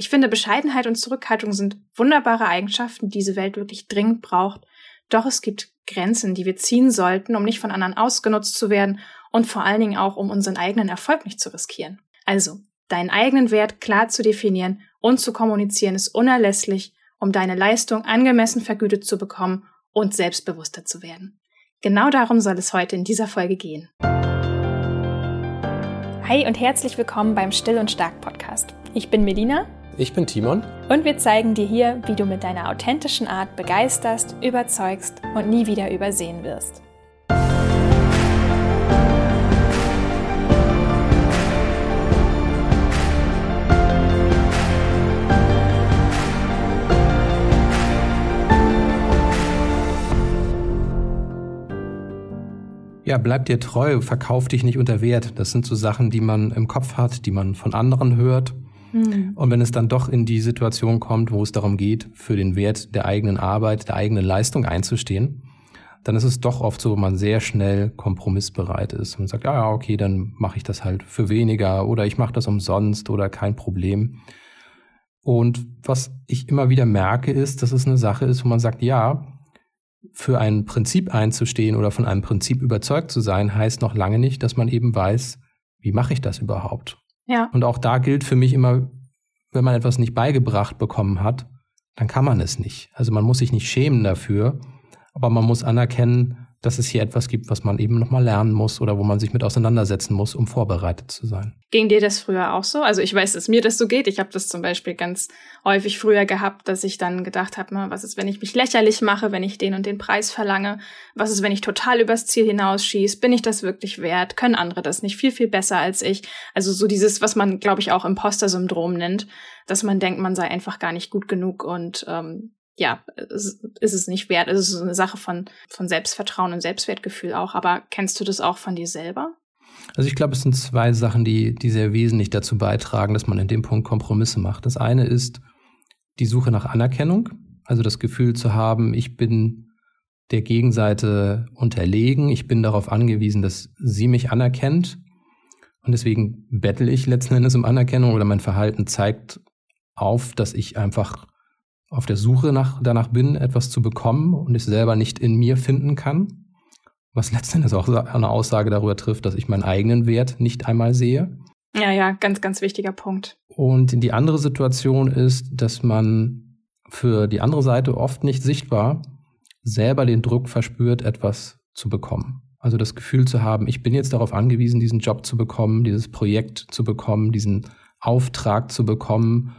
Ich finde, Bescheidenheit und Zurückhaltung sind wunderbare Eigenschaften, die diese Welt wirklich dringend braucht. Doch es gibt Grenzen, die wir ziehen sollten, um nicht von anderen ausgenutzt zu werden und vor allen Dingen auch, um unseren eigenen Erfolg nicht zu riskieren. Also, deinen eigenen Wert klar zu definieren und zu kommunizieren ist unerlässlich, um deine Leistung angemessen vergütet zu bekommen und selbstbewusster zu werden. Genau darum soll es heute in dieser Folge gehen. Hi und herzlich willkommen beim Still und Stark Podcast. Ich bin Melina. Ich bin Timon. Und wir zeigen dir hier, wie du mit deiner authentischen Art begeisterst, überzeugst und nie wieder übersehen wirst. Ja, bleib dir treu, verkauf dich nicht unter Wert. Das sind so Sachen, die man im Kopf hat, die man von anderen hört. Mhm. Und wenn es dann doch in die Situation kommt, wo es darum geht, für den Wert der eigenen Arbeit, der eigenen Leistung einzustehen, dann ist es doch oft so, wo man sehr schnell kompromissbereit ist und sagt, ja, ja, okay, dann mache ich das halt für weniger oder ich mache das umsonst oder kein Problem. Und was ich immer wieder merke, ist, dass es eine Sache ist, wo man sagt, ja, für ein Prinzip einzustehen oder von einem Prinzip überzeugt zu sein, heißt noch lange nicht, dass man eben weiß, wie mache ich das überhaupt? Ja. Und auch da gilt für mich immer, wenn man etwas nicht beigebracht bekommen hat, dann kann man es nicht. Also man muss sich nicht schämen dafür, aber man muss anerkennen, dass es hier etwas gibt, was man eben nochmal lernen muss oder wo man sich mit auseinandersetzen muss, um vorbereitet zu sein. Ging dir das früher auch so? Also ich weiß, dass mir das so geht. Ich habe das zum Beispiel ganz häufig früher gehabt, dass ich dann gedacht habe, was ist, wenn ich mich lächerlich mache, wenn ich den und den Preis verlange? Was ist, wenn ich total übers Ziel hinausschieße? Bin ich das wirklich wert? Können andere das nicht viel, viel besser als ich? Also so dieses, was man, glaube ich, auch Imposter-Syndrom nennt, dass man denkt, man sei einfach gar nicht gut genug und ähm, ja, ist, es nicht wert. Es ist eine Sache von, von Selbstvertrauen und Selbstwertgefühl auch. Aber kennst du das auch von dir selber? Also ich glaube, es sind zwei Sachen, die, die sehr wesentlich dazu beitragen, dass man in dem Punkt Kompromisse macht. Das eine ist die Suche nach Anerkennung, also das Gefühl zu haben, ich bin der Gegenseite unterlegen, ich bin darauf angewiesen, dass sie mich anerkennt und deswegen bettel ich letzten Endes um Anerkennung oder mein Verhalten zeigt auf, dass ich einfach auf der Suche nach, danach bin, etwas zu bekommen und ich selber nicht in mir finden kann. Was letztendlich auch eine Aussage darüber trifft, dass ich meinen eigenen Wert nicht einmal sehe. Ja, ja, ganz, ganz wichtiger Punkt. Und die andere Situation ist, dass man für die andere Seite oft nicht sichtbar selber den Druck verspürt, etwas zu bekommen. Also das Gefühl zu haben, ich bin jetzt darauf angewiesen, diesen Job zu bekommen, dieses Projekt zu bekommen, diesen Auftrag zu bekommen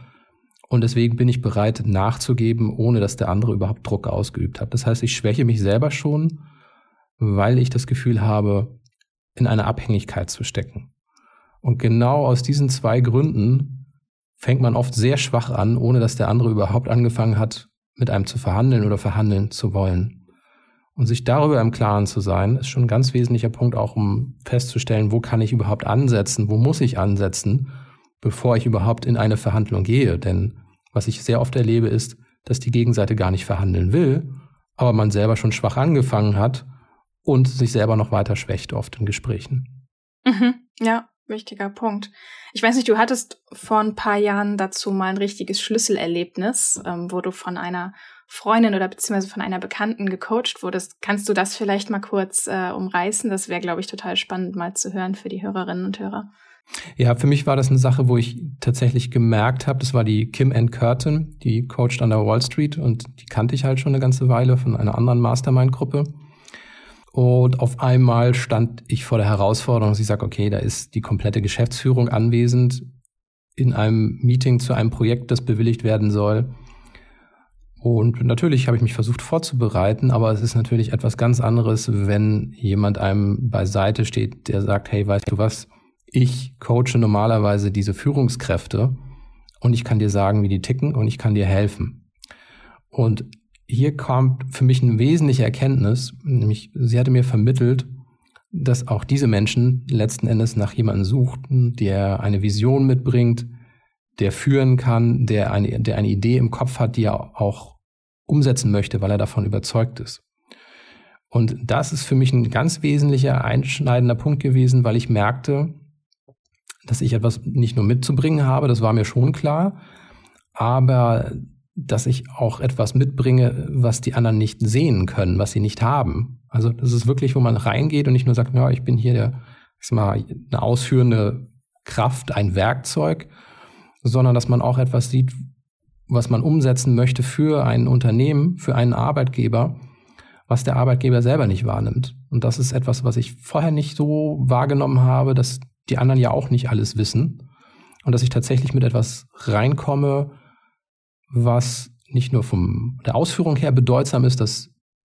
und deswegen bin ich bereit nachzugeben, ohne dass der andere überhaupt Druck ausgeübt hat. Das heißt, ich schwäche mich selber schon, weil ich das Gefühl habe, in eine Abhängigkeit zu stecken. Und genau aus diesen zwei Gründen fängt man oft sehr schwach an, ohne dass der andere überhaupt angefangen hat, mit einem zu verhandeln oder verhandeln zu wollen. Und sich darüber im Klaren zu sein, ist schon ein ganz wesentlicher Punkt, auch um festzustellen, wo kann ich überhaupt ansetzen, wo muss ich ansetzen, bevor ich überhaupt in eine Verhandlung gehe. Denn was ich sehr oft erlebe, ist, dass die Gegenseite gar nicht verhandeln will, aber man selber schon schwach angefangen hat und sich selber noch weiter schwächt oft in Gesprächen. Mhm, ja, wichtiger Punkt. Ich weiß nicht, du hattest vor ein paar Jahren dazu mal ein richtiges Schlüsselerlebnis, ähm, wo du von einer Freundin oder beziehungsweise von einer Bekannten gecoacht wurdest. Kannst du das vielleicht mal kurz äh, umreißen? Das wäre, glaube ich, total spannend mal zu hören für die Hörerinnen und Hörer. Ja, für mich war das eine Sache, wo ich tatsächlich gemerkt habe, das war die Kim Ann Curtin, die coacht an der Wall Street und die kannte ich halt schon eine ganze Weile von einer anderen Mastermind-Gruppe. Und auf einmal stand ich vor der Herausforderung, ich sage, okay, da ist die komplette Geschäftsführung anwesend in einem Meeting zu einem Projekt, das bewilligt werden soll. Und natürlich habe ich mich versucht vorzubereiten, aber es ist natürlich etwas ganz anderes, wenn jemand einem beiseite steht, der sagt, hey, weißt du was, ich coache normalerweise diese Führungskräfte und ich kann dir sagen, wie die ticken und ich kann dir helfen. Und hier kommt für mich eine wesentliche Erkenntnis, nämlich sie hatte mir vermittelt, dass auch diese Menschen letzten Endes nach jemandem suchten, der eine Vision mitbringt, der führen kann, der eine, der eine Idee im Kopf hat, die er auch umsetzen möchte, weil er davon überzeugt ist. Und das ist für mich ein ganz wesentlicher, einschneidender Punkt gewesen, weil ich merkte, dass ich etwas nicht nur mitzubringen habe, das war mir schon klar, aber dass ich auch etwas mitbringe, was die anderen nicht sehen können, was sie nicht haben. Also das ist wirklich, wo man reingeht und nicht nur sagt, ja, ich bin hier der, ich sag mal, eine ausführende Kraft, ein Werkzeug, sondern dass man auch etwas sieht, was man umsetzen möchte für ein Unternehmen, für einen Arbeitgeber, was der Arbeitgeber selber nicht wahrnimmt. Und das ist etwas, was ich vorher nicht so wahrgenommen habe, dass die anderen ja auch nicht alles wissen und dass ich tatsächlich mit etwas reinkomme, was nicht nur von der Ausführung her bedeutsam ist, dass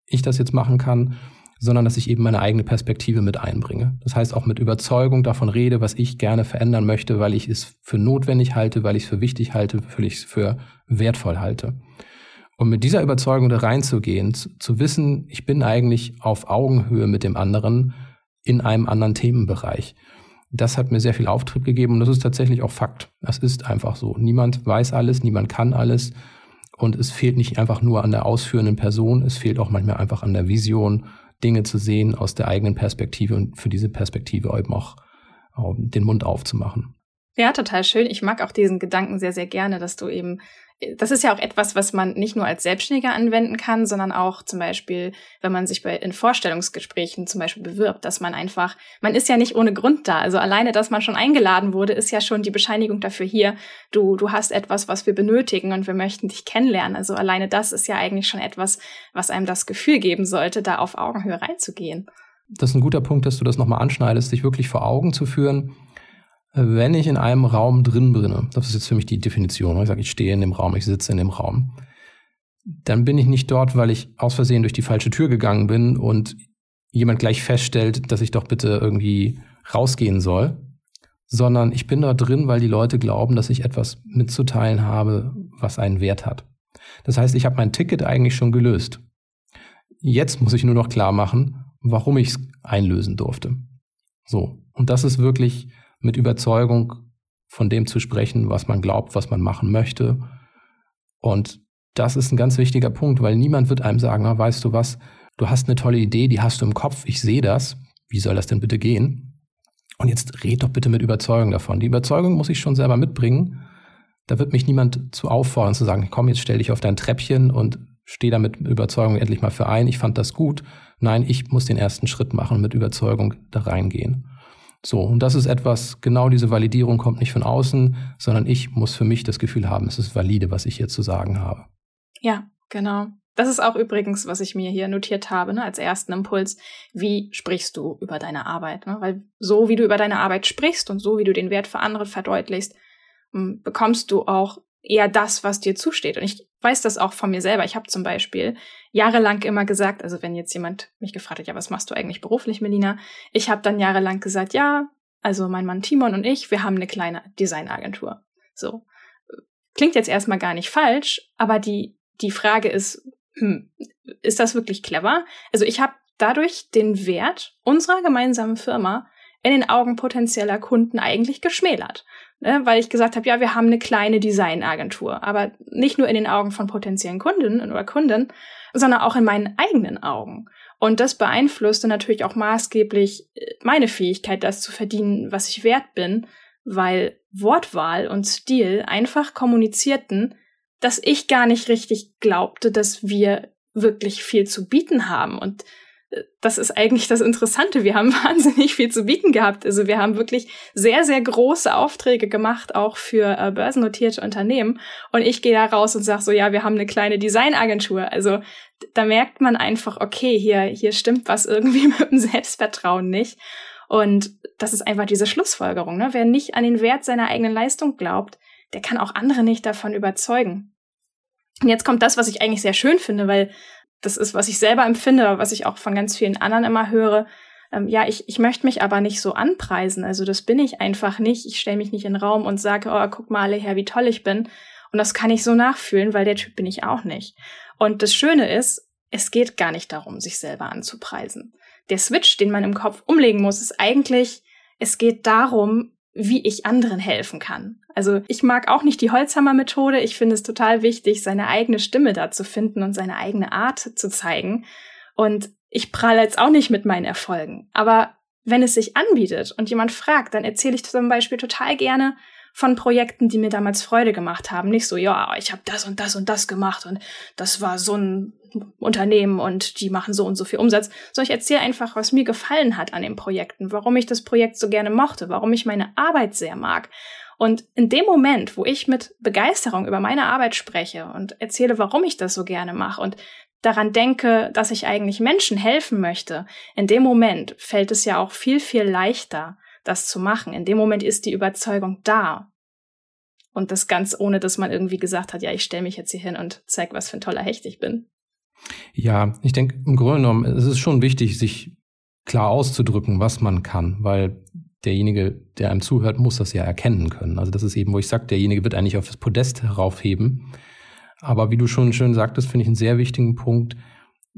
ich das jetzt machen kann, sondern dass ich eben meine eigene Perspektive mit einbringe. Das heißt auch mit Überzeugung davon rede, was ich gerne verändern möchte, weil ich es für notwendig halte, weil ich es für wichtig halte, weil ich es für wertvoll halte. Und mit dieser Überzeugung da reinzugehen, zu, wissen, ich bin eigentlich auf Augenhöhe mit dem anderen in einem anderen Themenbereich. Das hat mir sehr viel Auftrieb gegeben und das ist tatsächlich auch Fakt. Das ist einfach so. Niemand weiß alles, niemand kann alles und es fehlt nicht einfach nur an der ausführenden Person, es fehlt auch manchmal einfach an der Vision, Dinge zu sehen aus der eigenen Perspektive und für diese Perspektive eben auch den Mund aufzumachen. Ja, total schön. Ich mag auch diesen Gedanken sehr, sehr gerne, dass du eben das ist ja auch etwas, was man nicht nur als Selbstständiger anwenden kann, sondern auch zum Beispiel, wenn man sich bei, in Vorstellungsgesprächen zum Beispiel bewirbt, dass man einfach, man ist ja nicht ohne Grund da. Also alleine, dass man schon eingeladen wurde, ist ja schon die Bescheinigung dafür hier, du, du hast etwas, was wir benötigen und wir möchten dich kennenlernen. Also alleine das ist ja eigentlich schon etwas, was einem das Gefühl geben sollte, da auf Augenhöhe reinzugehen. Das ist ein guter Punkt, dass du das nochmal anschneidest, dich wirklich vor Augen zu führen wenn ich in einem Raum drin bin, das ist jetzt für mich die Definition, ich sage, ich stehe in dem Raum, ich sitze in dem Raum, dann bin ich nicht dort, weil ich aus Versehen durch die falsche Tür gegangen bin und jemand gleich feststellt, dass ich doch bitte irgendwie rausgehen soll, sondern ich bin dort drin, weil die Leute glauben, dass ich etwas mitzuteilen habe, was einen Wert hat. Das heißt, ich habe mein Ticket eigentlich schon gelöst. Jetzt muss ich nur noch klar machen, warum ich es einlösen durfte. So. Und das ist wirklich mit Überzeugung von dem zu sprechen, was man glaubt, was man machen möchte. Und das ist ein ganz wichtiger Punkt, weil niemand wird einem sagen, ah, weißt du was, du hast eine tolle Idee, die hast du im Kopf, ich sehe das. Wie soll das denn bitte gehen? Und jetzt red doch bitte mit Überzeugung davon. Die Überzeugung muss ich schon selber mitbringen. Da wird mich niemand zu auffordern, zu sagen, komm, jetzt stell dich auf dein Treppchen und steh da mit Überzeugung endlich mal für ein. Ich fand das gut. Nein, ich muss den ersten Schritt machen und mit Überzeugung da reingehen. So, und das ist etwas, genau diese Validierung kommt nicht von außen, sondern ich muss für mich das Gefühl haben, es ist valide, was ich hier zu sagen habe. Ja, genau. Das ist auch übrigens, was ich mir hier notiert habe, ne, als ersten Impuls. Wie sprichst du über deine Arbeit? Ne? Weil so wie du über deine Arbeit sprichst und so wie du den Wert für andere verdeutlichst, hm, bekommst du auch eher das, was dir zusteht. Und ich weiß das auch von mir selber. Ich habe zum Beispiel jahrelang immer gesagt, also wenn jetzt jemand mich gefragt hat, ja, was machst du eigentlich beruflich, Melina? Ich habe dann jahrelang gesagt, ja, also mein Mann Timon und ich, wir haben eine kleine Designagentur. So. Klingt jetzt erstmal gar nicht falsch, aber die, die Frage ist, hm, ist das wirklich clever? Also ich habe dadurch den Wert unserer gemeinsamen Firma in den Augen potenzieller Kunden eigentlich geschmälert ne, weil ich gesagt habe, ja, wir haben eine kleine Designagentur, aber nicht nur in den Augen von potenziellen Kunden oder Kunden, sondern auch in meinen eigenen Augen. Und das beeinflusste natürlich auch maßgeblich äh, meine Fähigkeit, das zu verdienen, was ich wert bin, weil Wortwahl und Stil einfach kommunizierten, dass ich gar nicht richtig glaubte, dass wir wirklich viel zu bieten haben und das ist eigentlich das Interessante. Wir haben wahnsinnig viel zu bieten gehabt. Also wir haben wirklich sehr, sehr große Aufträge gemacht, auch für äh, börsennotierte Unternehmen. Und ich gehe da raus und sage so, ja, wir haben eine kleine Designagentur. Also da merkt man einfach, okay, hier, hier stimmt was irgendwie mit dem Selbstvertrauen nicht. Und das ist einfach diese Schlussfolgerung. Ne? Wer nicht an den Wert seiner eigenen Leistung glaubt, der kann auch andere nicht davon überzeugen. Und jetzt kommt das, was ich eigentlich sehr schön finde, weil das ist, was ich selber empfinde, was ich auch von ganz vielen anderen immer höre. Ähm, ja, ich, ich möchte mich aber nicht so anpreisen. Also das bin ich einfach nicht. Ich stelle mich nicht in den Raum und sage, oh, guck mal alle her, wie toll ich bin. Und das kann ich so nachfühlen, weil der Typ bin ich auch nicht. Und das Schöne ist, es geht gar nicht darum, sich selber anzupreisen. Der Switch, den man im Kopf umlegen muss, ist eigentlich, es geht darum, wie ich anderen helfen kann. Also ich mag auch nicht die Holzhammer-Methode. Ich finde es total wichtig, seine eigene Stimme da zu finden und seine eigene Art zu zeigen. Und ich pralle jetzt auch nicht mit meinen Erfolgen. Aber wenn es sich anbietet und jemand fragt, dann erzähle ich zum Beispiel total gerne von Projekten, die mir damals Freude gemacht haben. Nicht so, ja, ich habe das und das und das gemacht und das war so ein Unternehmen und die machen so und so viel Umsatz, sondern ich erzähle einfach, was mir gefallen hat an den Projekten, warum ich das Projekt so gerne mochte, warum ich meine Arbeit sehr mag. Und in dem Moment, wo ich mit Begeisterung über meine Arbeit spreche und erzähle, warum ich das so gerne mache und daran denke, dass ich eigentlich Menschen helfen möchte, in dem Moment fällt es ja auch viel, viel leichter, das zu machen. In dem Moment ist die Überzeugung da. Und das ganz ohne, dass man irgendwie gesagt hat, ja, ich stelle mich jetzt hier hin und zeig, was für ein toller Hecht ich bin. Ja, ich denke, im Grunde genommen, es ist schon wichtig, sich klar auszudrücken, was man kann, weil derjenige, der einem zuhört, muss das ja erkennen können. Also das ist eben, wo ich sage, derjenige wird eigentlich auf das Podest heraufheben. Aber wie du schon schön sagtest, finde ich einen sehr wichtigen Punkt,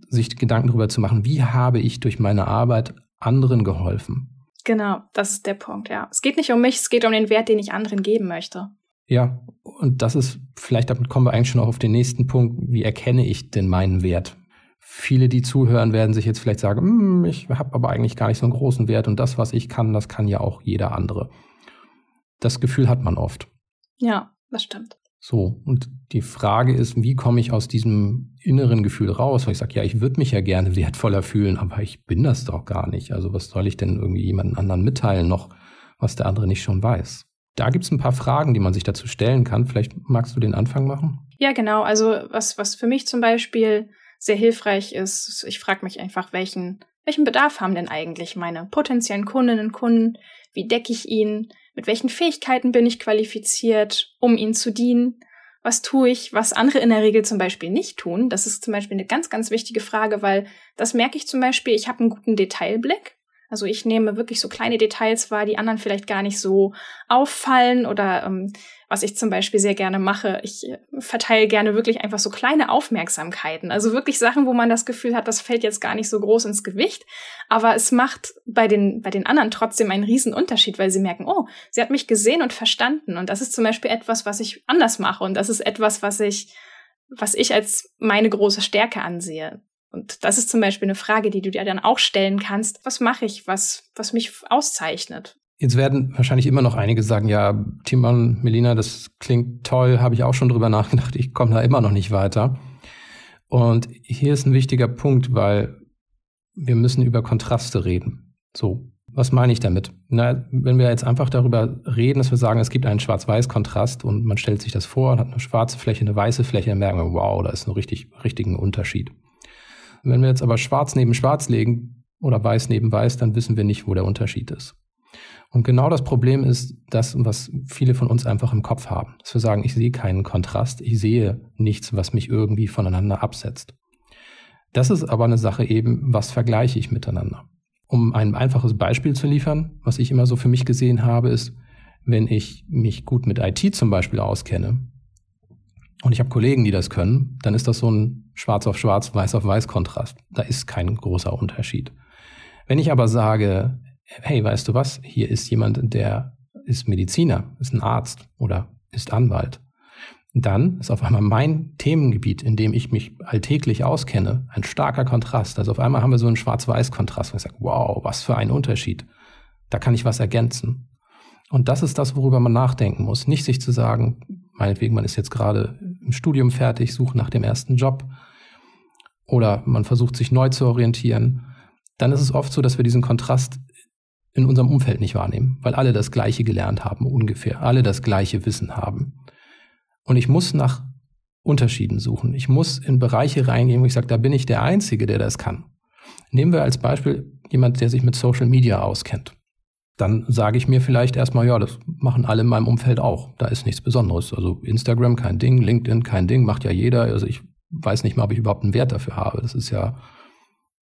sich Gedanken darüber zu machen, wie habe ich durch meine Arbeit anderen geholfen? Genau, das ist der Punkt, ja. Es geht nicht um mich, es geht um den Wert, den ich anderen geben möchte. Ja, und das ist, vielleicht damit kommen wir eigentlich schon auch auf den nächsten Punkt, wie erkenne ich denn meinen Wert? Viele, die zuhören, werden sich jetzt vielleicht sagen, hm, ich habe aber eigentlich gar nicht so einen großen Wert und das, was ich kann, das kann ja auch jeder andere. Das Gefühl hat man oft. Ja, das stimmt. So, und die Frage ist, wie komme ich aus diesem inneren Gefühl raus? Weil ich sage, ja, ich würde mich ja gerne wertvoller fühlen, aber ich bin das doch gar nicht. Also was soll ich denn irgendwie jemanden anderen mitteilen noch, was der andere nicht schon weiß? Da gibt es ein paar Fragen, die man sich dazu stellen kann. Vielleicht magst du den Anfang machen? Ja, genau. Also was, was für mich zum Beispiel sehr hilfreich ist, ich frage mich einfach, welchen, welchen Bedarf haben denn eigentlich meine potenziellen Kundinnen und Kunden? Wie decke ich ihn? Mit welchen Fähigkeiten bin ich qualifiziert, um ihnen zu dienen? Was tue ich, was andere in der Regel zum Beispiel nicht tun? Das ist zum Beispiel eine ganz, ganz wichtige Frage, weil das merke ich zum Beispiel, ich habe einen guten Detailblick also ich nehme wirklich so kleine Details wahr, die anderen vielleicht gar nicht so auffallen oder ähm, was ich zum Beispiel sehr gerne mache, ich äh, verteile gerne wirklich einfach so kleine Aufmerksamkeiten. Also wirklich Sachen, wo man das Gefühl hat, das fällt jetzt gar nicht so groß ins Gewicht, aber es macht bei den, bei den anderen trotzdem einen riesen Unterschied, weil sie merken, oh, sie hat mich gesehen und verstanden. Und das ist zum Beispiel etwas, was ich anders mache und das ist etwas, was ich was ich als meine große Stärke ansehe. Und das ist zum Beispiel eine Frage, die du dir dann auch stellen kannst. Was mache ich, was, was mich auszeichnet? Jetzt werden wahrscheinlich immer noch einige sagen, ja, Timon, Melina, das klingt toll, habe ich auch schon drüber nachgedacht, ich komme da immer noch nicht weiter. Und hier ist ein wichtiger Punkt, weil wir müssen über Kontraste reden. So, was meine ich damit? Na, wenn wir jetzt einfach darüber reden, dass wir sagen, es gibt einen Schwarz-Weiß-Kontrast und man stellt sich das vor, hat eine schwarze Fläche, eine weiße Fläche, dann merken wir, wow, da ist ein richtig, richtigen Unterschied. Wenn wir jetzt aber schwarz neben schwarz legen oder weiß neben weiß, dann wissen wir nicht, wo der Unterschied ist. Und genau das Problem ist das, was viele von uns einfach im Kopf haben. Dass wir sagen, ich sehe keinen Kontrast, ich sehe nichts, was mich irgendwie voneinander absetzt. Das ist aber eine Sache eben, was vergleiche ich miteinander. Um ein einfaches Beispiel zu liefern, was ich immer so für mich gesehen habe, ist, wenn ich mich gut mit IT zum Beispiel auskenne und ich habe Kollegen, die das können, dann ist das so ein Schwarz auf Schwarz, Weiß auf Weiß Kontrast. Da ist kein großer Unterschied. Wenn ich aber sage, hey, weißt du was, hier ist jemand, der ist Mediziner, ist ein Arzt oder ist Anwalt, dann ist auf einmal mein Themengebiet, in dem ich mich alltäglich auskenne, ein starker Kontrast. Also auf einmal haben wir so einen Schwarz-Weiß-Kontrast, wo ich sage, wow, was für ein Unterschied. Da kann ich was ergänzen. Und das ist das, worüber man nachdenken muss. Nicht sich zu sagen, meinetwegen, man ist jetzt gerade im Studium fertig, sucht nach dem ersten Job oder man versucht sich neu zu orientieren, dann ist es oft so, dass wir diesen Kontrast in unserem Umfeld nicht wahrnehmen, weil alle das Gleiche gelernt haben, ungefähr, alle das gleiche Wissen haben. Und ich muss nach Unterschieden suchen. Ich muss in Bereiche reingehen, wo ich sage, da bin ich der Einzige, der das kann. Nehmen wir als Beispiel jemand, der sich mit Social Media auskennt dann sage ich mir vielleicht erstmal, ja, das machen alle in meinem Umfeld auch. Da ist nichts Besonderes. Also Instagram kein Ding, LinkedIn kein Ding, macht ja jeder. Also ich weiß nicht mal, ob ich überhaupt einen Wert dafür habe. Das ist ja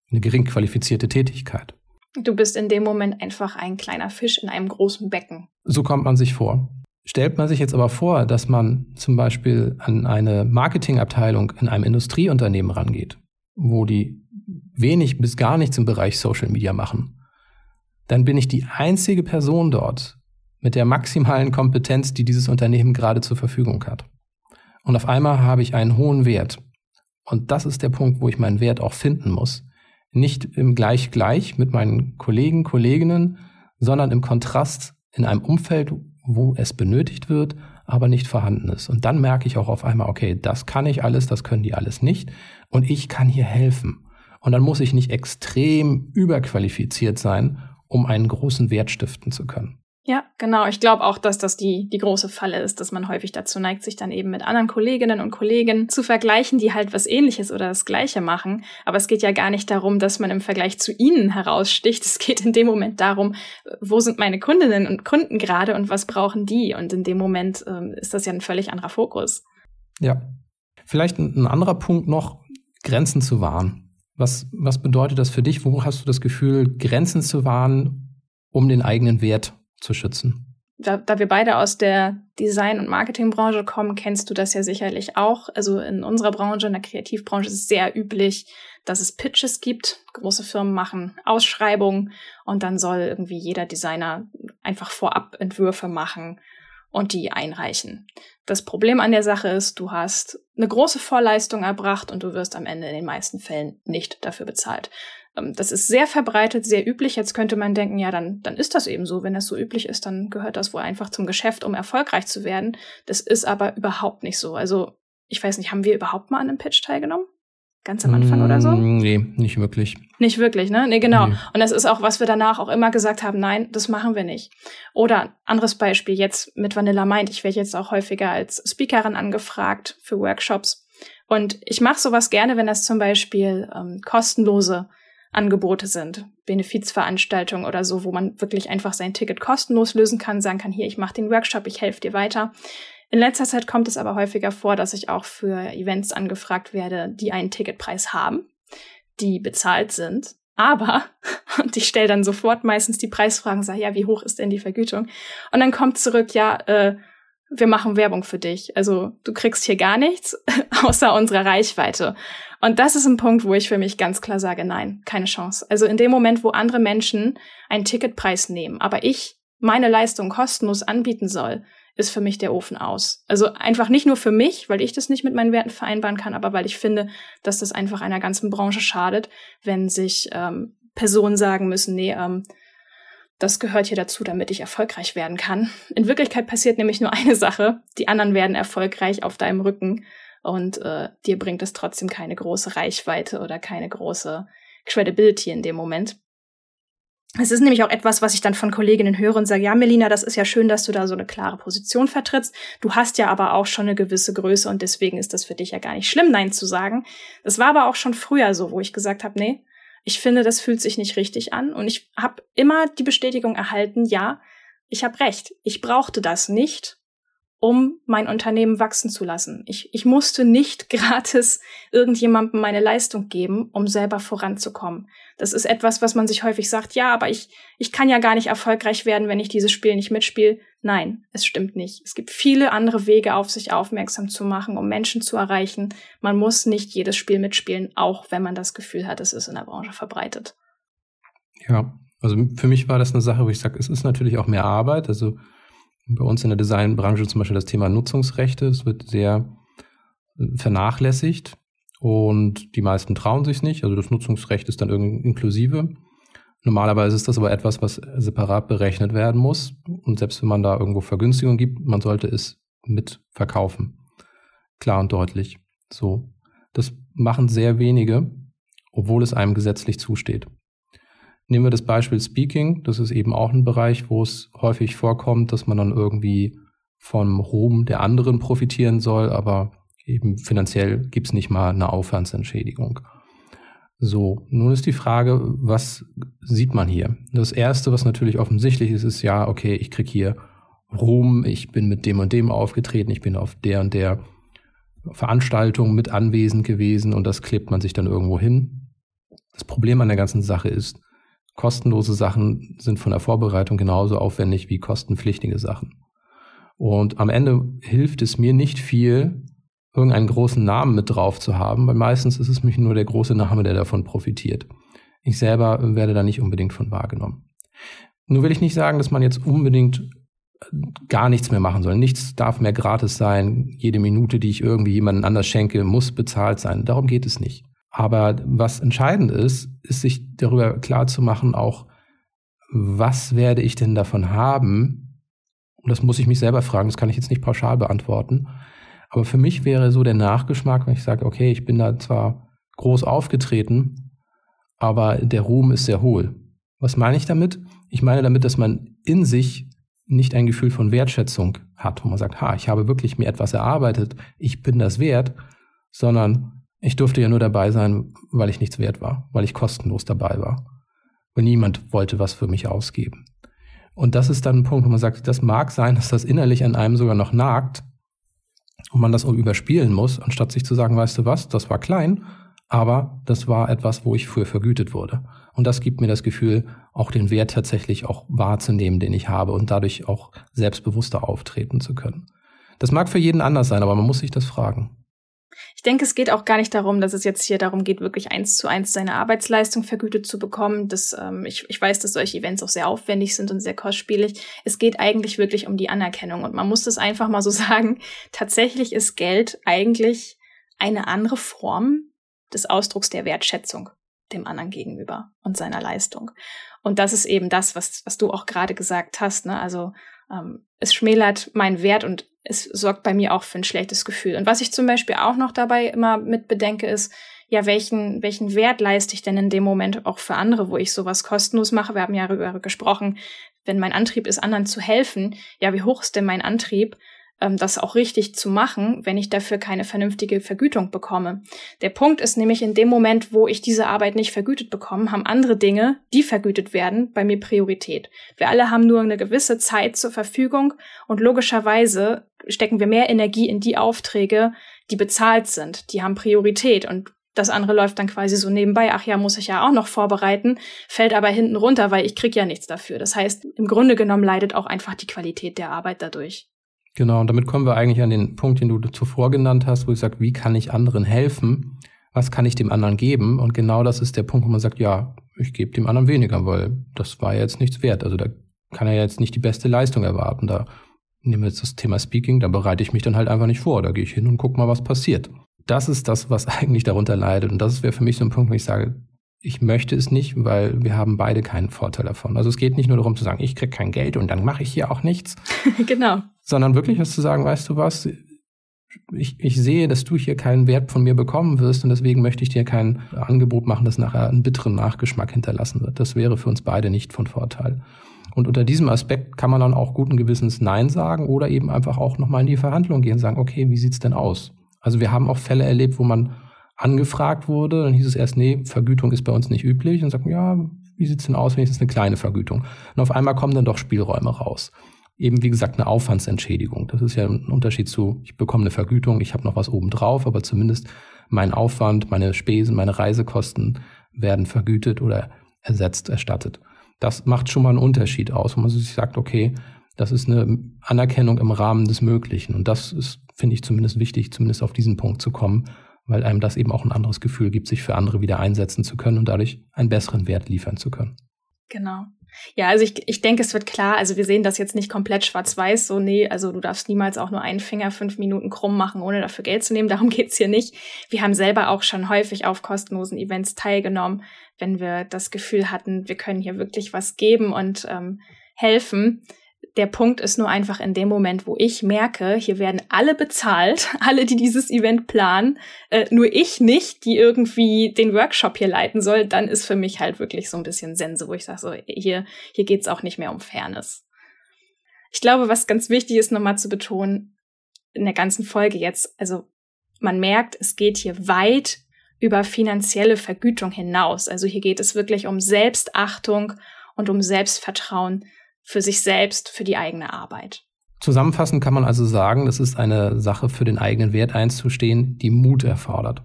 eine gering qualifizierte Tätigkeit. Du bist in dem Moment einfach ein kleiner Fisch in einem großen Becken. So kommt man sich vor. Stellt man sich jetzt aber vor, dass man zum Beispiel an eine Marketingabteilung in einem Industrieunternehmen rangeht, wo die wenig bis gar nichts im Bereich Social Media machen dann bin ich die einzige Person dort mit der maximalen Kompetenz, die dieses Unternehmen gerade zur Verfügung hat. Und auf einmal habe ich einen hohen Wert. Und das ist der Punkt, wo ich meinen Wert auch finden muss. Nicht im Gleich-Gleich mit meinen Kollegen, Kolleginnen, sondern im Kontrast in einem Umfeld, wo es benötigt wird, aber nicht vorhanden ist. Und dann merke ich auch auf einmal, okay, das kann ich alles, das können die alles nicht und ich kann hier helfen. Und dann muss ich nicht extrem überqualifiziert sein, um einen großen Wert stiften zu können. Ja, genau. Ich glaube auch, dass das die, die große Falle ist, dass man häufig dazu neigt, sich dann eben mit anderen Kolleginnen und Kollegen zu vergleichen, die halt was ähnliches oder das gleiche machen. Aber es geht ja gar nicht darum, dass man im Vergleich zu ihnen heraussticht. Es geht in dem Moment darum, wo sind meine Kundinnen und Kunden gerade und was brauchen die? Und in dem Moment ähm, ist das ja ein völlig anderer Fokus. Ja. Vielleicht ein, ein anderer Punkt noch, Grenzen zu wahren. Was, was bedeutet das für dich? Wo hast du das Gefühl, Grenzen zu wahren, um den eigenen Wert zu schützen. Da, da wir beide aus der Design- und Marketingbranche kommen, kennst du das ja sicherlich auch. Also in unserer Branche, in der Kreativbranche, ist es sehr üblich, dass es Pitches gibt. Große Firmen machen Ausschreibungen und dann soll irgendwie jeder Designer einfach vorab Entwürfe machen und die einreichen. Das Problem an der Sache ist, du hast eine große Vorleistung erbracht und du wirst am Ende in den meisten Fällen nicht dafür bezahlt. Ähm, das ist sehr verbreitet, sehr üblich. Jetzt könnte man denken, ja, dann, dann ist das eben so. Wenn das so üblich ist, dann gehört das wohl einfach zum Geschäft, um erfolgreich zu werden. Das ist aber überhaupt nicht so. Also, ich weiß nicht, haben wir überhaupt mal an einem Pitch teilgenommen? Ganz am Anfang oder so? Mm, nee, nicht wirklich. Nicht wirklich, ne? Nee, genau. Nee. Und das ist auch, was wir danach auch immer gesagt haben, nein, das machen wir nicht. Oder anderes Beispiel, jetzt mit Vanilla Mind. Ich werde jetzt auch häufiger als Speakerin angefragt für Workshops. Und ich mache sowas gerne, wenn das zum Beispiel ähm, kostenlose Angebote sind, Benefizveranstaltungen oder so, wo man wirklich einfach sein Ticket kostenlos lösen kann, sagen kann, hier, ich mache den Workshop, ich helfe dir weiter. In letzter Zeit kommt es aber häufiger vor, dass ich auch für Events angefragt werde, die einen Ticketpreis haben, die bezahlt sind. Aber, und ich stelle dann sofort meistens die Preisfragen, sage, ja, wie hoch ist denn die Vergütung? Und dann kommt zurück, ja, äh, wir machen Werbung für dich. Also du kriegst hier gar nichts außer unserer Reichweite. Und das ist ein Punkt, wo ich für mich ganz klar sage, nein, keine Chance. Also in dem Moment, wo andere Menschen einen Ticketpreis nehmen, aber ich meine Leistung kostenlos anbieten soll, ist für mich der Ofen aus. Also einfach nicht nur für mich, weil ich das nicht mit meinen Werten vereinbaren kann, aber weil ich finde, dass das einfach einer ganzen Branche schadet, wenn sich ähm, Personen sagen müssen, nee, ähm, das gehört hier dazu, damit ich erfolgreich werden kann. In Wirklichkeit passiert nämlich nur eine Sache. Die anderen werden erfolgreich auf deinem Rücken und äh, dir bringt es trotzdem keine große Reichweite oder keine große Credibility in dem Moment. Es ist nämlich auch etwas, was ich dann von Kolleginnen höre und sage, ja, Melina, das ist ja schön, dass du da so eine klare Position vertrittst. Du hast ja aber auch schon eine gewisse Größe und deswegen ist das für dich ja gar nicht schlimm, Nein zu sagen. Das war aber auch schon früher so, wo ich gesagt habe, nee, ich finde, das fühlt sich nicht richtig an. Und ich habe immer die Bestätigung erhalten, ja, ich habe recht. Ich brauchte das nicht, um mein Unternehmen wachsen zu lassen. Ich, ich musste nicht gratis irgendjemandem meine Leistung geben, um selber voranzukommen. Das ist etwas, was man sich häufig sagt, ja, aber ich, ich kann ja gar nicht erfolgreich werden, wenn ich dieses Spiel nicht mitspiele. Nein, es stimmt nicht. Es gibt viele andere Wege, auf sich aufmerksam zu machen, um Menschen zu erreichen. Man muss nicht jedes Spiel mitspielen, auch wenn man das Gefühl hat, es ist in der Branche verbreitet. Ja, also für mich war das eine Sache, wo ich sage, es ist natürlich auch mehr Arbeit. Also bei uns in der Designbranche zum Beispiel das Thema Nutzungsrechte. Es wird sehr äh, vernachlässigt und die meisten trauen sich nicht. Also das Nutzungsrecht ist dann irgendwie inklusive. Normalerweise ist das aber etwas, was separat berechnet werden muss. Und selbst wenn man da irgendwo Vergünstigung gibt, man sollte es mitverkaufen. Klar und deutlich. So. Das machen sehr wenige, obwohl es einem gesetzlich zusteht. Nehmen wir das Beispiel Speaking. Das ist eben auch ein Bereich, wo es häufig vorkommt, dass man dann irgendwie vom Ruhm der anderen profitieren soll, aber eben finanziell gibt's nicht mal eine Aufwandsentschädigung. So, nun ist die Frage, was sieht man hier? Das Erste, was natürlich offensichtlich ist, ist ja, okay, ich krieg hier Ruhm, ich bin mit dem und dem aufgetreten, ich bin auf der und der Veranstaltung mit anwesend gewesen und das klebt man sich dann irgendwo hin. Das Problem an der ganzen Sache ist, kostenlose Sachen sind von der Vorbereitung genauso aufwendig wie kostenpflichtige Sachen. Und am Ende hilft es mir nicht viel, irgendeinen großen Namen mit drauf zu haben, weil meistens ist es mich nur der große Name, der davon profitiert. Ich selber werde da nicht unbedingt von wahrgenommen. Nur will ich nicht sagen, dass man jetzt unbedingt gar nichts mehr machen soll. Nichts darf mehr gratis sein. Jede Minute, die ich irgendwie jemanden anders schenke, muss bezahlt sein. Darum geht es nicht. Aber was entscheidend ist, ist sich darüber klar zu machen, auch was werde ich denn davon haben, Und das muss ich mich selber fragen, das kann ich jetzt nicht pauschal beantworten. Aber für mich wäre so der Nachgeschmack, wenn ich sage, okay, ich bin da zwar groß aufgetreten, aber der Ruhm ist sehr hohl. Was meine ich damit? Ich meine damit, dass man in sich nicht ein Gefühl von Wertschätzung hat, wo man sagt, ha, ich habe wirklich mir etwas erarbeitet, ich bin das wert, sondern ich durfte ja nur dabei sein, weil ich nichts wert war, weil ich kostenlos dabei war. Weil niemand wollte was für mich ausgeben. Und das ist dann ein Punkt, wo man sagt, das mag sein, dass das innerlich an einem sogar noch nagt und man das überspielen muss, anstatt sich zu sagen, weißt du was, das war klein, aber das war etwas, wo ich für vergütet wurde. Und das gibt mir das Gefühl, auch den Wert tatsächlich auch wahrzunehmen, den ich habe und dadurch auch selbstbewusster auftreten zu können. Das mag für jeden anders sein, aber man muss sich das fragen. Ich denke, es geht auch gar nicht darum, dass es jetzt hier darum geht, wirklich eins zu eins seine Arbeitsleistung vergütet zu bekommen. Das, ähm, ich, ich weiß, dass solche Events auch sehr aufwendig sind und sehr kostspielig. Es geht eigentlich wirklich um die Anerkennung. Und man muss das einfach mal so sagen. Tatsächlich ist Geld eigentlich eine andere Form des Ausdrucks der Wertschätzung dem anderen gegenüber und seiner Leistung. Und das ist eben das, was, was du auch gerade gesagt hast. Ne? Also ähm, es schmälert meinen Wert und es sorgt bei mir auch für ein schlechtes Gefühl. Und was ich zum Beispiel auch noch dabei immer mit bedenke, ist, ja, welchen, welchen Wert leiste ich denn in dem Moment auch für andere, wo ich sowas kostenlos mache? Wir haben ja darüber gesprochen, wenn mein Antrieb ist, anderen zu helfen, ja, wie hoch ist denn mein Antrieb? Ähm, das auch richtig zu machen, wenn ich dafür keine vernünftige Vergütung bekomme. Der Punkt ist nämlich in dem Moment, wo ich diese Arbeit nicht vergütet bekomme, haben andere Dinge, die vergütet werden, bei mir Priorität. Wir alle haben nur eine gewisse Zeit zur Verfügung und logischerweise stecken wir mehr Energie in die Aufträge, die bezahlt sind. Die haben Priorität und das andere läuft dann quasi so nebenbei. Ach ja, muss ich ja auch noch vorbereiten, fällt aber hinten runter, weil ich krieg ja nichts dafür. Das heißt, im Grunde genommen leidet auch einfach die Qualität der Arbeit dadurch. Genau, und damit kommen wir eigentlich an den Punkt, den du zuvor genannt hast, wo ich sage, wie kann ich anderen helfen? Was kann ich dem anderen geben? Und genau das ist der Punkt, wo man sagt, ja, ich gebe dem anderen weniger, weil das war ja jetzt nichts wert. Also da kann er jetzt nicht die beste Leistung erwarten. Da nehmen wir jetzt das Thema Speaking, da bereite ich mich dann halt einfach nicht vor. Da gehe ich hin und gucke mal, was passiert. Das ist das, was eigentlich darunter leidet. Und das wäre für mich so ein Punkt, wo ich sage, ich möchte es nicht, weil wir haben beide keinen Vorteil davon. Also es geht nicht nur darum zu sagen, ich kriege kein Geld und dann mache ich hier auch nichts. genau. Sondern wirklich was zu sagen, weißt du was, ich, ich sehe, dass du hier keinen Wert von mir bekommen wirst und deswegen möchte ich dir kein Angebot machen, das nachher einen bitteren Nachgeschmack hinterlassen wird. Das wäre für uns beide nicht von Vorteil. Und unter diesem Aspekt kann man dann auch guten Gewissens Nein sagen oder eben einfach auch nochmal in die Verhandlung gehen und sagen, okay, wie sieht's denn aus? Also wir haben auch Fälle erlebt, wo man angefragt wurde, dann hieß es erst, nee, Vergütung ist bei uns nicht üblich. Und sagt man, ja, wie sieht's denn aus, wenn es eine kleine Vergütung? Und auf einmal kommen dann doch Spielräume raus. Eben, wie gesagt, eine Aufwandsentschädigung. Das ist ja ein Unterschied zu, ich bekomme eine Vergütung, ich habe noch was obendrauf, aber zumindest mein Aufwand, meine Spesen, meine Reisekosten werden vergütet oder ersetzt, erstattet. Das macht schon mal einen Unterschied aus, wo man sich sagt, okay, das ist eine Anerkennung im Rahmen des Möglichen. Und das ist, finde ich, zumindest wichtig, zumindest auf diesen Punkt zu kommen, weil einem das eben auch ein anderes Gefühl gibt, sich für andere wieder einsetzen zu können und dadurch einen besseren Wert liefern zu können. Genau. Ja, also ich, ich denke, es wird klar, also wir sehen das jetzt nicht komplett schwarz-weiß, so nee, also du darfst niemals auch nur einen Finger fünf Minuten krumm machen, ohne dafür Geld zu nehmen, darum geht's hier nicht. Wir haben selber auch schon häufig auf kostenlosen Events teilgenommen, wenn wir das Gefühl hatten, wir können hier wirklich was geben und ähm, helfen der Punkt ist nur einfach in dem Moment, wo ich merke, hier werden alle bezahlt, alle, die dieses Event planen, äh, nur ich nicht, die irgendwie den Workshop hier leiten soll, dann ist für mich halt wirklich so ein bisschen Sense, wo ich sage, so, hier, hier geht's auch nicht mehr um Fairness. Ich glaube, was ganz wichtig ist, nochmal zu betonen, in der ganzen Folge jetzt, also man merkt, es geht hier weit über finanzielle Vergütung hinaus. Also hier geht es wirklich um Selbstachtung und um Selbstvertrauen für sich selbst, für die eigene Arbeit. Zusammenfassend kann man also sagen, das ist eine Sache für den eigenen Wert einzustehen, die Mut erfordert.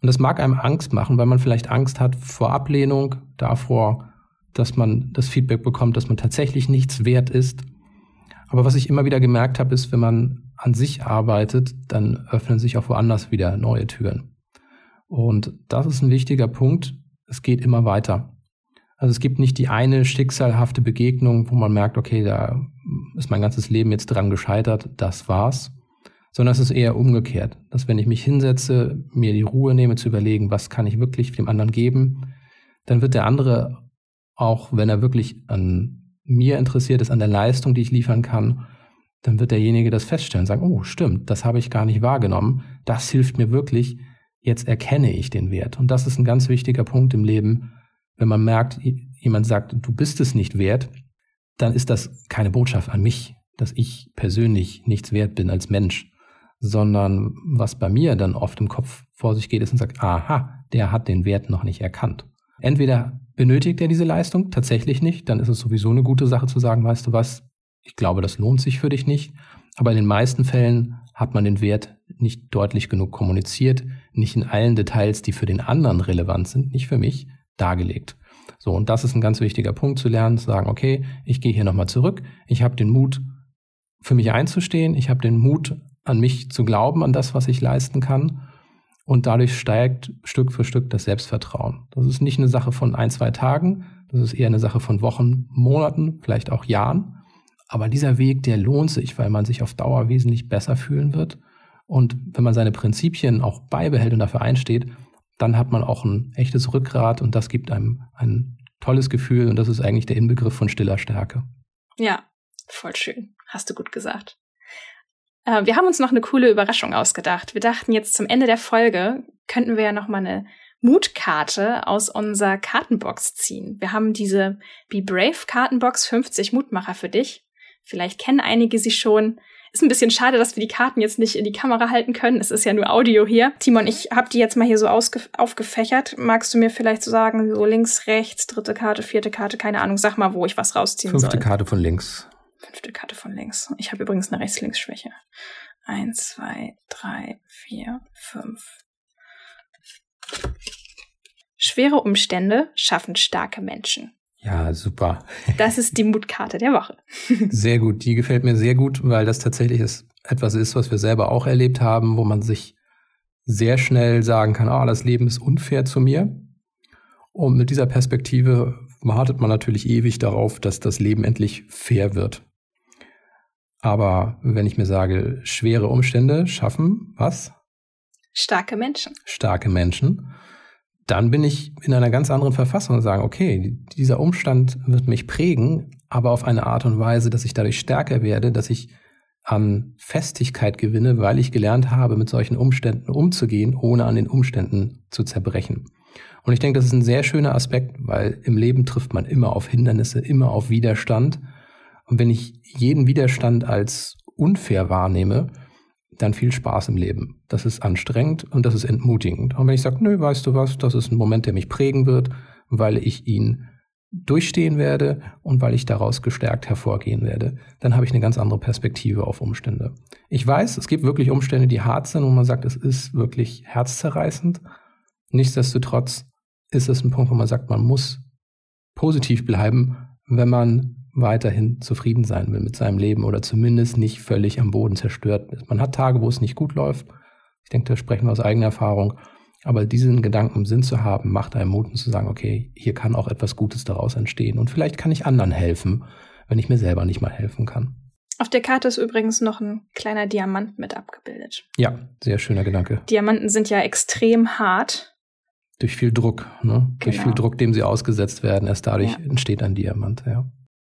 Und das mag einem Angst machen, weil man vielleicht Angst hat vor Ablehnung, davor, dass man das Feedback bekommt, dass man tatsächlich nichts wert ist. Aber was ich immer wieder gemerkt habe, ist, wenn man an sich arbeitet, dann öffnen sich auch woanders wieder neue Türen. Und das ist ein wichtiger Punkt. Es geht immer weiter. Also es gibt nicht die eine schicksalhafte Begegnung, wo man merkt, okay, da ist mein ganzes Leben jetzt dran gescheitert, das war's. Sondern es ist eher umgekehrt, dass wenn ich mich hinsetze, mir die Ruhe nehme zu überlegen, was kann ich wirklich dem anderen geben, dann wird der andere, auch wenn er wirklich an mir interessiert ist, an der Leistung, die ich liefern kann, dann wird derjenige das feststellen sagen, oh, stimmt, das habe ich gar nicht wahrgenommen. Das hilft mir wirklich. Jetzt erkenne ich den Wert. Und das ist ein ganz wichtiger Punkt im Leben. Wenn man merkt, jemand sagt, du bist es nicht wert, dann ist das keine Botschaft an mich, dass ich persönlich nichts wert bin als Mensch, sondern was bei mir dann oft im Kopf vor sich geht, ist und sagt, aha, der hat den Wert noch nicht erkannt. Entweder benötigt er diese Leistung tatsächlich nicht, dann ist es sowieso eine gute Sache zu sagen, weißt du was, ich glaube, das lohnt sich für dich nicht. Aber in den meisten Fällen hat man den Wert nicht deutlich genug kommuniziert, nicht in allen Details, die für den anderen relevant sind, nicht für mich, dargelegt. So, und das ist ein ganz wichtiger Punkt zu lernen, zu sagen, okay, ich gehe hier nochmal zurück, ich habe den Mut, für mich einzustehen, ich habe den Mut, an mich zu glauben, an das, was ich leisten kann. Und dadurch steigt Stück für Stück das Selbstvertrauen. Das ist nicht eine Sache von ein, zwei Tagen, das ist eher eine Sache von Wochen, Monaten, vielleicht auch Jahren. Aber dieser Weg, der lohnt sich, weil man sich auf Dauer wesentlich besser fühlen wird. Und wenn man seine Prinzipien auch beibehält und dafür einsteht, dann hat man auch ein echtes Rückgrat und das gibt einem ein tolles Gefühl und das ist eigentlich der Inbegriff von stiller Stärke. Ja, voll schön. Hast du gut gesagt. Äh, wir haben uns noch eine coole Überraschung ausgedacht. Wir dachten jetzt zum Ende der Folge könnten wir ja noch mal eine Mutkarte aus unserer Kartenbox ziehen. Wir haben diese Be Brave Kartenbox 50 Mutmacher für dich. Vielleicht kennen einige sie schon. Ist ein bisschen schade, dass wir die Karten jetzt nicht in die Kamera halten können. Es ist ja nur Audio hier. Timon, ich habe die jetzt mal hier so aufgefächert. Magst du mir vielleicht so sagen, so links, rechts, dritte Karte, vierte Karte, keine Ahnung. Sag mal, wo ich was rausziehen Fünfte soll. Fünfte Karte von links. Fünfte Karte von links. Ich habe übrigens eine Rechts-Links-Schwäche. Eins, zwei, drei, vier, fünf. Schwere Umstände schaffen starke Menschen. Ja, super. Das ist die Mutkarte der Woche. Sehr gut. Die gefällt mir sehr gut, weil das tatsächlich ist, etwas ist, was wir selber auch erlebt haben, wo man sich sehr schnell sagen kann, ah, das Leben ist unfair zu mir. Und mit dieser Perspektive wartet man natürlich ewig darauf, dass das Leben endlich fair wird. Aber wenn ich mir sage, schwere Umstände schaffen was? Starke Menschen. Starke Menschen dann bin ich in einer ganz anderen Verfassung und sage, okay, dieser Umstand wird mich prägen, aber auf eine Art und Weise, dass ich dadurch stärker werde, dass ich an Festigkeit gewinne, weil ich gelernt habe, mit solchen Umständen umzugehen, ohne an den Umständen zu zerbrechen. Und ich denke, das ist ein sehr schöner Aspekt, weil im Leben trifft man immer auf Hindernisse, immer auf Widerstand. Und wenn ich jeden Widerstand als unfair wahrnehme, dann viel Spaß im Leben. Das ist anstrengend und das ist entmutigend. Und wenn ich sage, nö, weißt du was, das ist ein Moment, der mich prägen wird, weil ich ihn durchstehen werde und weil ich daraus gestärkt hervorgehen werde, dann habe ich eine ganz andere Perspektive auf Umstände. Ich weiß, es gibt wirklich Umstände, die hart sind und man sagt, es ist wirklich herzzerreißend. Nichtsdestotrotz ist es ein Punkt, wo man sagt, man muss positiv bleiben, wenn man weiterhin zufrieden sein will mit seinem Leben oder zumindest nicht völlig am Boden zerstört ist. Man hat Tage, wo es nicht gut läuft. Ich denke, da sprechen wir aus eigener Erfahrung. Aber diesen Gedanken im Sinn zu haben, macht einem Mut und zu sagen, okay, hier kann auch etwas Gutes daraus entstehen. Und vielleicht kann ich anderen helfen, wenn ich mir selber nicht mal helfen kann. Auf der Karte ist übrigens noch ein kleiner Diamant mit abgebildet. Ja, sehr schöner Gedanke. Diamanten sind ja extrem hart. Durch viel Druck, ne? Genau. Durch viel Druck, dem sie ausgesetzt werden. Erst dadurch ja. entsteht ein Diamant, ja.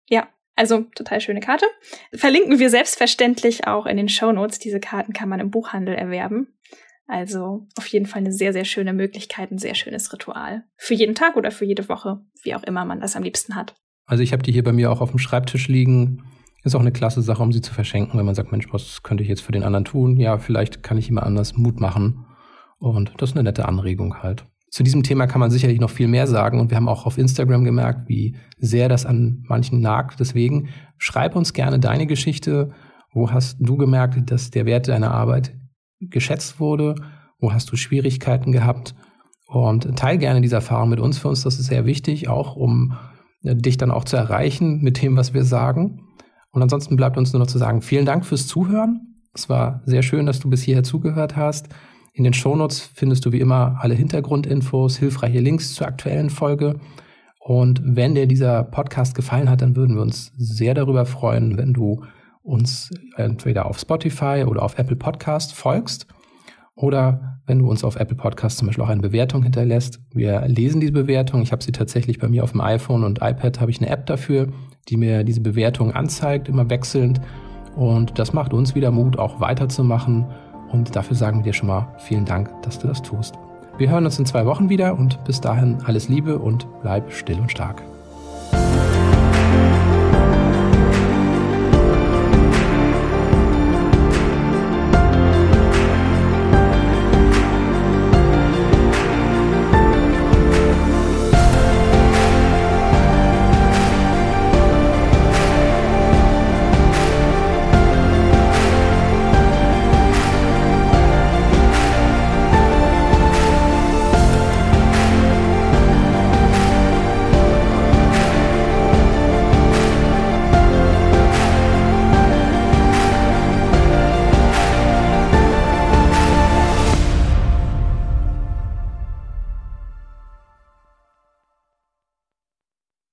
Ja, also total schöne Karte. Verlinken wir selbstverständlich auch in den Show Notes. Diese Karten kann man im Buchhandel erwerben. Also auf jeden Fall eine sehr, sehr schöne Möglichkeit, ein sehr schönes Ritual. Für jeden Tag oder für jede Woche, wie auch immer man das am liebsten hat. Also ich habe die hier bei mir auch auf dem Schreibtisch liegen. Ist auch eine klasse Sache, um sie zu verschenken, wenn man sagt, Mensch, was könnte ich jetzt für den anderen tun? Ja, vielleicht kann ich immer anders Mut machen. Und das ist eine nette Anregung halt. Zu diesem Thema kann man sicherlich noch viel mehr sagen und wir haben auch auf Instagram gemerkt, wie sehr das an manchen nagt. Deswegen schreib uns gerne deine Geschichte. Wo hast du gemerkt, dass der Wert deiner Arbeit geschätzt wurde? Wo hast du Schwierigkeiten gehabt? Und teil gerne diese Erfahrung mit uns. Für uns das ist sehr wichtig, auch um äh, dich dann auch zu erreichen mit dem, was wir sagen. Und ansonsten bleibt uns nur noch zu sagen, vielen Dank fürs Zuhören. Es war sehr schön, dass du bis hierher zugehört hast. In den Shownotes findest du wie immer alle Hintergrundinfos, hilfreiche Links zur aktuellen Folge. Und wenn dir dieser Podcast gefallen hat, dann würden wir uns sehr darüber freuen, wenn du uns entweder auf Spotify oder auf Apple Podcast folgst oder wenn du uns auf Apple Podcast zum Beispiel auch eine Bewertung hinterlässt. Wir lesen diese Bewertung. Ich habe sie tatsächlich bei mir auf dem iPhone und iPad habe ich eine App dafür, die mir diese Bewertung anzeigt, immer wechselnd. Und das macht uns wieder Mut, auch weiterzumachen. Und dafür sagen wir dir schon mal vielen Dank, dass du das tust. Wir hören uns in zwei Wochen wieder und bis dahin alles Liebe und bleib still und stark.